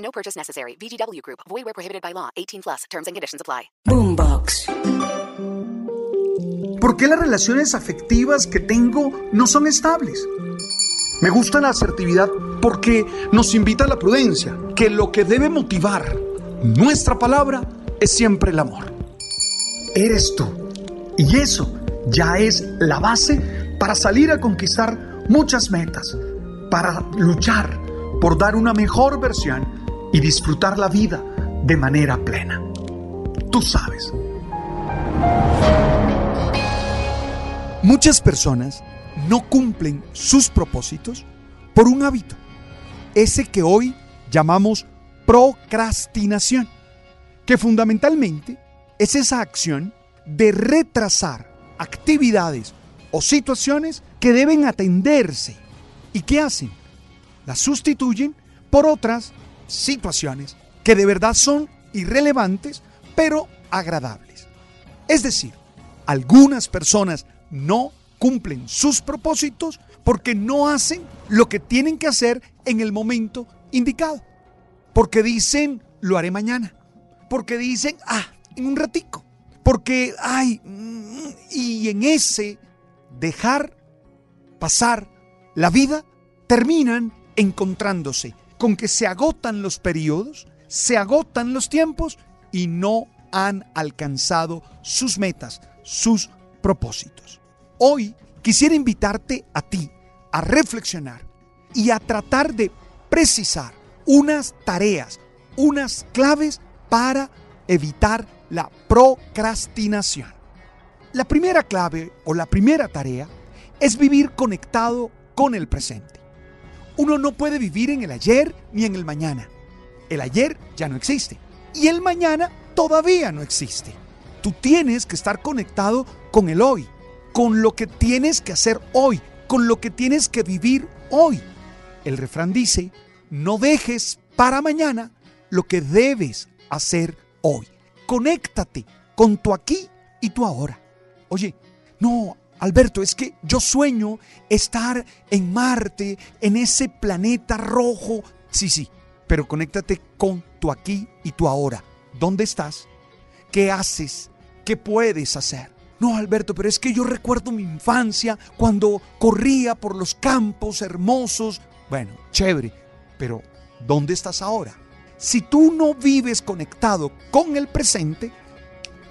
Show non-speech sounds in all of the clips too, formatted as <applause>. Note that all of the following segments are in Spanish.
No purchase necessary. VGW Group. Void where prohibited by law. 18 plus. Terms and conditions apply. Boombox. ¿Por qué las relaciones afectivas que tengo no son estables? Me gusta la asertividad porque nos invita a la prudencia, que lo que debe motivar nuestra palabra es siempre el amor. Eres tú. Y eso ya es la base para salir a conquistar muchas metas, para luchar por dar una mejor versión y disfrutar la vida de manera plena. Tú sabes. Muchas personas no cumplen sus propósitos por un hábito, ese que hoy llamamos procrastinación, que fundamentalmente es esa acción de retrasar actividades o situaciones que deben atenderse. ¿Y qué hacen? Las sustituyen por otras situaciones que de verdad son irrelevantes, pero agradables. Es decir, algunas personas no cumplen sus propósitos porque no hacen lo que tienen que hacer en el momento indicado. Porque dicen, lo haré mañana. Porque dicen, ah, en un ratico. Porque, ay, y en ese dejar pasar la vida, terminan encontrándose con que se agotan los periodos, se agotan los tiempos y no han alcanzado sus metas, sus propósitos. Hoy quisiera invitarte a ti a reflexionar y a tratar de precisar unas tareas, unas claves para evitar la procrastinación. La primera clave o la primera tarea es vivir conectado con el presente. Uno no puede vivir en el ayer ni en el mañana. El ayer ya no existe y el mañana todavía no existe. Tú tienes que estar conectado con el hoy, con lo que tienes que hacer hoy, con lo que tienes que vivir hoy. El refrán dice, no dejes para mañana lo que debes hacer hoy. Conéctate con tu aquí y tu ahora. Oye, no, Alberto, es que yo sueño estar en Marte, en ese planeta rojo. Sí, sí, pero conéctate con tu aquí y tu ahora. ¿Dónde estás? ¿Qué haces? ¿Qué puedes hacer? No, Alberto, pero es que yo recuerdo mi infancia cuando corría por los campos hermosos. Bueno, chévere, pero ¿dónde estás ahora? Si tú no vives conectado con el presente,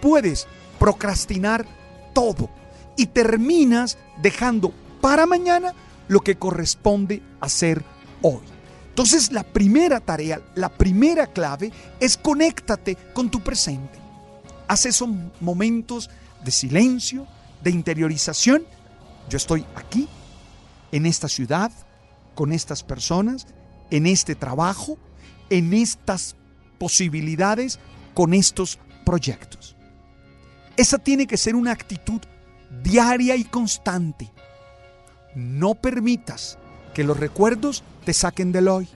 puedes procrastinar todo y terminas dejando para mañana lo que corresponde hacer hoy. Entonces la primera tarea, la primera clave es conéctate con tu presente. Haz esos momentos de silencio, de interiorización. Yo estoy aquí, en esta ciudad, con estas personas, en este trabajo, en estas posibilidades, con estos proyectos. Esa tiene que ser una actitud diaria y constante. No permitas que los recuerdos te saquen del hoy.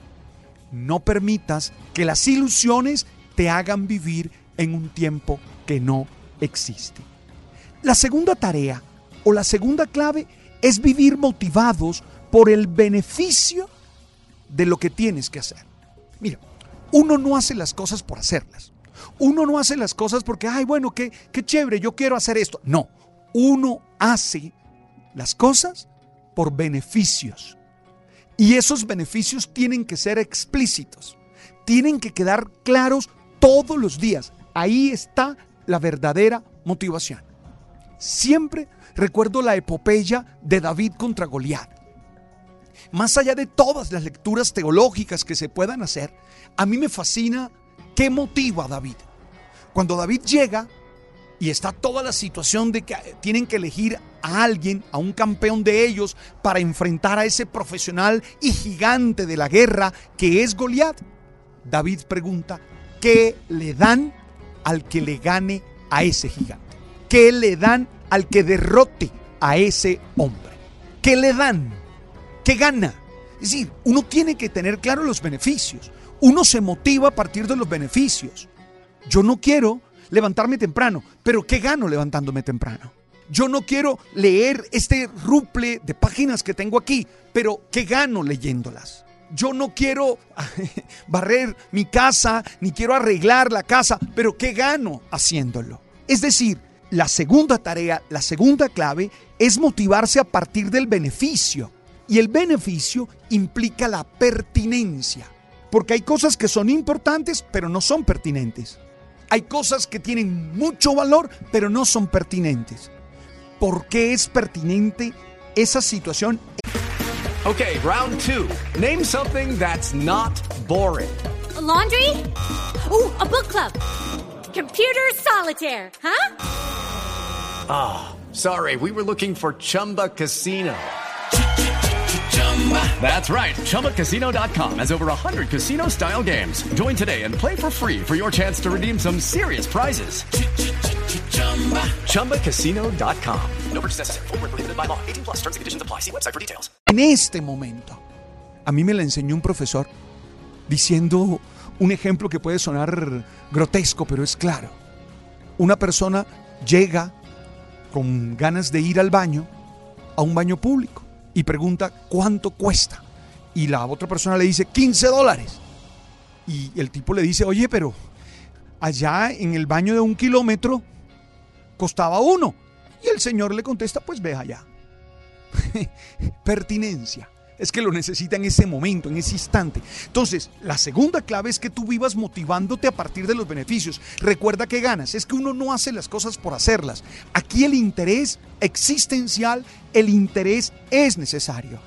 No permitas que las ilusiones te hagan vivir en un tiempo que no existe. La segunda tarea o la segunda clave es vivir motivados por el beneficio de lo que tienes que hacer. Mira, uno no hace las cosas por hacerlas. Uno no hace las cosas porque, ay, bueno, qué, qué chévere, yo quiero hacer esto. No, uno hace las cosas por beneficios. Y esos beneficios tienen que ser explícitos. Tienen que quedar claros todos los días. Ahí está la verdadera motivación. Siempre recuerdo la epopeya de David contra Goliat. Más allá de todas las lecturas teológicas que se puedan hacer, a mí me fascina qué motiva a David. Cuando David llega y está toda la situación de que tienen que elegir a alguien, a un campeón de ellos, para enfrentar a ese profesional y gigante de la guerra que es Goliat. David pregunta, ¿qué le dan al que le gane a ese gigante? ¿Qué le dan al que derrote a ese hombre? ¿Qué le dan? ¿Qué gana? Es decir, uno tiene que tener claro los beneficios. Uno se motiva a partir de los beneficios. Yo no quiero levantarme temprano, pero ¿qué gano levantándome temprano? Yo no quiero leer este ruple de páginas que tengo aquí, pero ¿qué gano leyéndolas? Yo no quiero <laughs> barrer mi casa, ni quiero arreglar la casa, pero ¿qué gano haciéndolo? Es decir, la segunda tarea, la segunda clave es motivarse a partir del beneficio. Y el beneficio implica la pertinencia. Porque hay cosas que son importantes, pero no son pertinentes. Hay cosas que tienen mucho valor, pero no son pertinentes. ¿Por qué es pertinente esa situación? Okay, round two. Name something that's not boring. A laundry? Ooh, a book club. Computer solitaire, huh? Ah, sorry, we were looking for Chumba Casino. That's right. ChumbaCasino.com has over 100 casino style games. Join today and play for free for your chance to redeem some serious prizes. ChumbaCasino.com. No purchase necessary. Full prohibited by law. 18 plus terms and conditions apply. See website for details. En este momento, a mí me la enseñó un profesor diciendo un ejemplo que puede sonar grotesco, pero es claro. Una persona llega con ganas de ir al baño, a un baño público, y pregunta cuánto cuesta. Y la otra persona le dice 15 dólares. Y el tipo le dice, oye, pero allá en el baño de un kilómetro costaba uno. Y el señor le contesta, pues ve allá. <laughs> Pertinencia. Es que lo necesita en ese momento, en ese instante. Entonces, la segunda clave es que tú vivas motivándote a partir de los beneficios. Recuerda que ganas. Es que uno no hace las cosas por hacerlas. Aquí el interés existencial, el interés es necesario.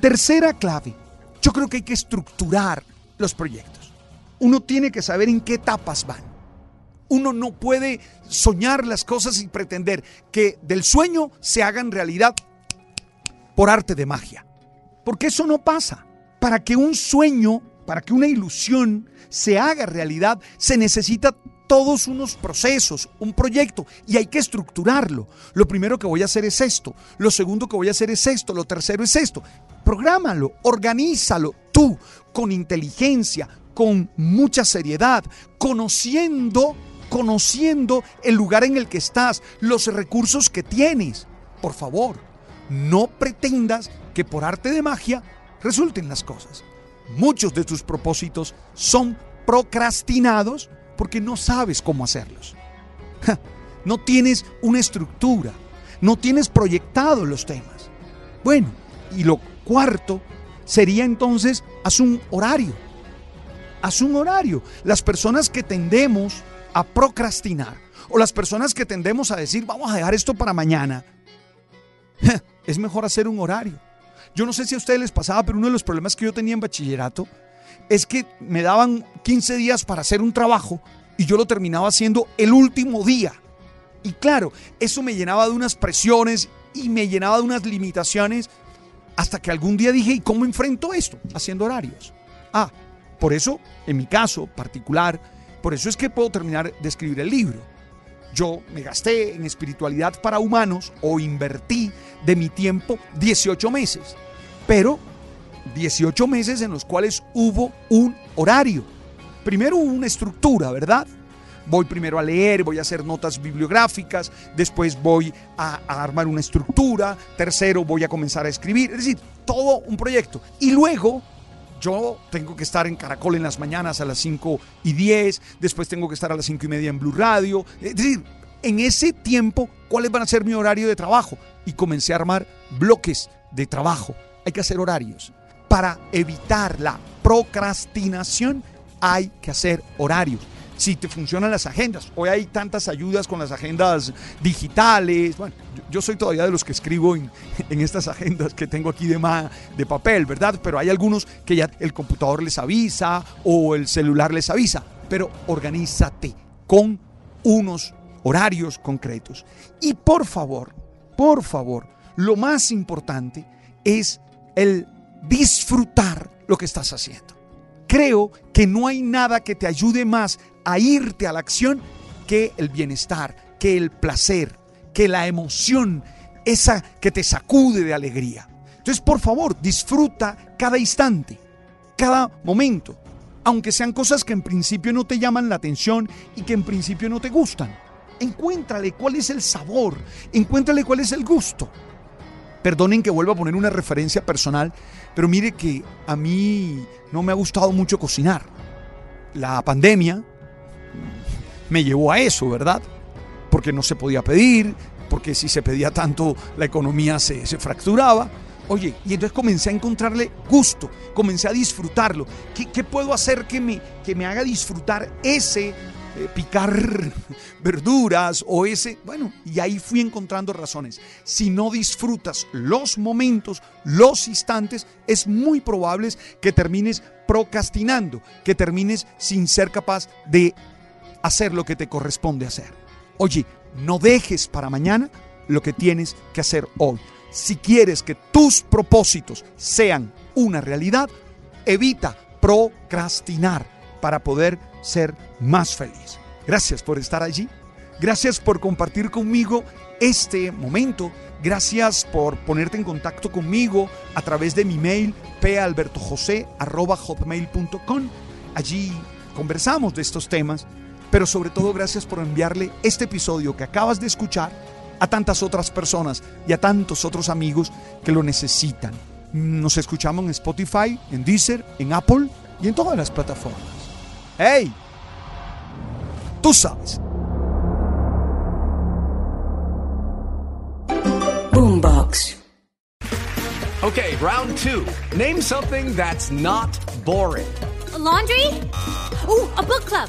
Tercera clave. Yo creo que hay que estructurar los proyectos. Uno tiene que saber en qué etapas van. Uno no puede soñar las cosas y pretender que del sueño se hagan realidad por arte de magia. Porque eso no pasa. Para que un sueño, para que una ilusión se haga realidad, se necesita todos unos procesos, un proyecto, y hay que estructurarlo. Lo primero que voy a hacer es esto, lo segundo que voy a hacer es esto, lo tercero es esto. Prográmalo, organízalo tú, con inteligencia, con mucha seriedad, conociendo, conociendo el lugar en el que estás, los recursos que tienes. Por favor, no pretendas que por arte de magia resulten las cosas. Muchos de tus propósitos son procrastinados porque no sabes cómo hacerlos. No tienes una estructura, no tienes proyectado los temas. Bueno, y lo cuarto sería entonces, haz un horario. Haz un horario. Las personas que tendemos a procrastinar o las personas que tendemos a decir, vamos a dejar esto para mañana, es mejor hacer un horario. Yo no sé si a ustedes les pasaba, pero uno de los problemas que yo tenía en bachillerato es que me daban 15 días para hacer un trabajo y yo lo terminaba haciendo el último día. Y claro, eso me llenaba de unas presiones y me llenaba de unas limitaciones hasta que algún día dije, ¿y cómo enfrento esto? Haciendo horarios. Ah, por eso, en mi caso particular, por eso es que puedo terminar de escribir el libro. Yo me gasté en espiritualidad para humanos o invertí de mi tiempo 18 meses, pero 18 meses en los cuales hubo un horario. Primero hubo una estructura, ¿verdad? Voy primero a leer, voy a hacer notas bibliográficas, después voy a, armar una estructura, tercero voy a comenzar a escribir, es decir, todo un proyecto. Y luego yo tengo que estar en Caracol en las mañanas a las 5 y 10, después tengo que estar a las 5 y media en Blue Radio. Es decir, en ese tiempo, ¿cuáles van a ser mi horario de trabajo? Y comencé a armar bloques de trabajo. Hay que hacer horarios. Para evitar la procrastinación, hay que hacer horarios. Si te funcionan las agendas, hoy hay tantas ayudas con las agendas digitales. Bueno, yo soy todavía de los que escribo <laughs> en, estas agendas que tengo aquí de, ma, de papel, ¿verdad? Pero hay algunos que ya el computador les avisa o el celular les avisa. Pero organízate con unos horarios concretos. Y por favor, por favor, lo más importante es el disfrutar lo que estás haciendo. creo que no hay nada que te ayude más a irte a la acción que el bienestar, que el placer, que la emoción, esa que te sacude de alegría. Entonces, por favor, disfruta cada instante, cada momento, aunque sean cosas que en principio no te llaman la atención y que en principio no te gustan. Encuéntrale cuál es el sabor, encuéntrale cuál es el gusto. Perdonen que vuelva a poner una referencia personal, pero mire que a mí no me ha gustado mucho cocinar. La pandemia me llevó a eso, ¿verdad? Porque no se podía pedir, porque si se pedía tanto la economía se, se fracturaba. Oye, y entonces comencé a encontrarle gusto, comencé a disfrutarlo. ¿Qué, puedo hacer que me, que me haga disfrutar ese eh, picar <laughs> verduras o ese, bueno, y ahí fui encontrando razones. Si no disfrutas los momentos, los instantes, es muy probable que termines procrastinando, que termines sin ser capaz de hacer lo que te corresponde hacer. Oye, no dejes para mañana lo que tienes que hacer hoy. Si quieres que tus propósitos sean una realidad, evita procrastinar para poder ser más feliz. Gracias por estar allí. Gracias por compartir conmigo este momento. Gracias por ponerte en contacto conmigo a través de mi mail palbertojose.com. Allí conversamos de estos temas, pero sobre todo gracias por enviarle este episodio que acabas de escuchar a tantas otras personas y a tantos otros amigos que lo necesitan. Nos escuchamos en Spotify, en Deezer, en Apple y en todas las plataformas. ¡Hey! Tú sabes. Boombox. Okay, round two. Name something that's not boring. A laundry? Ooh, a book club.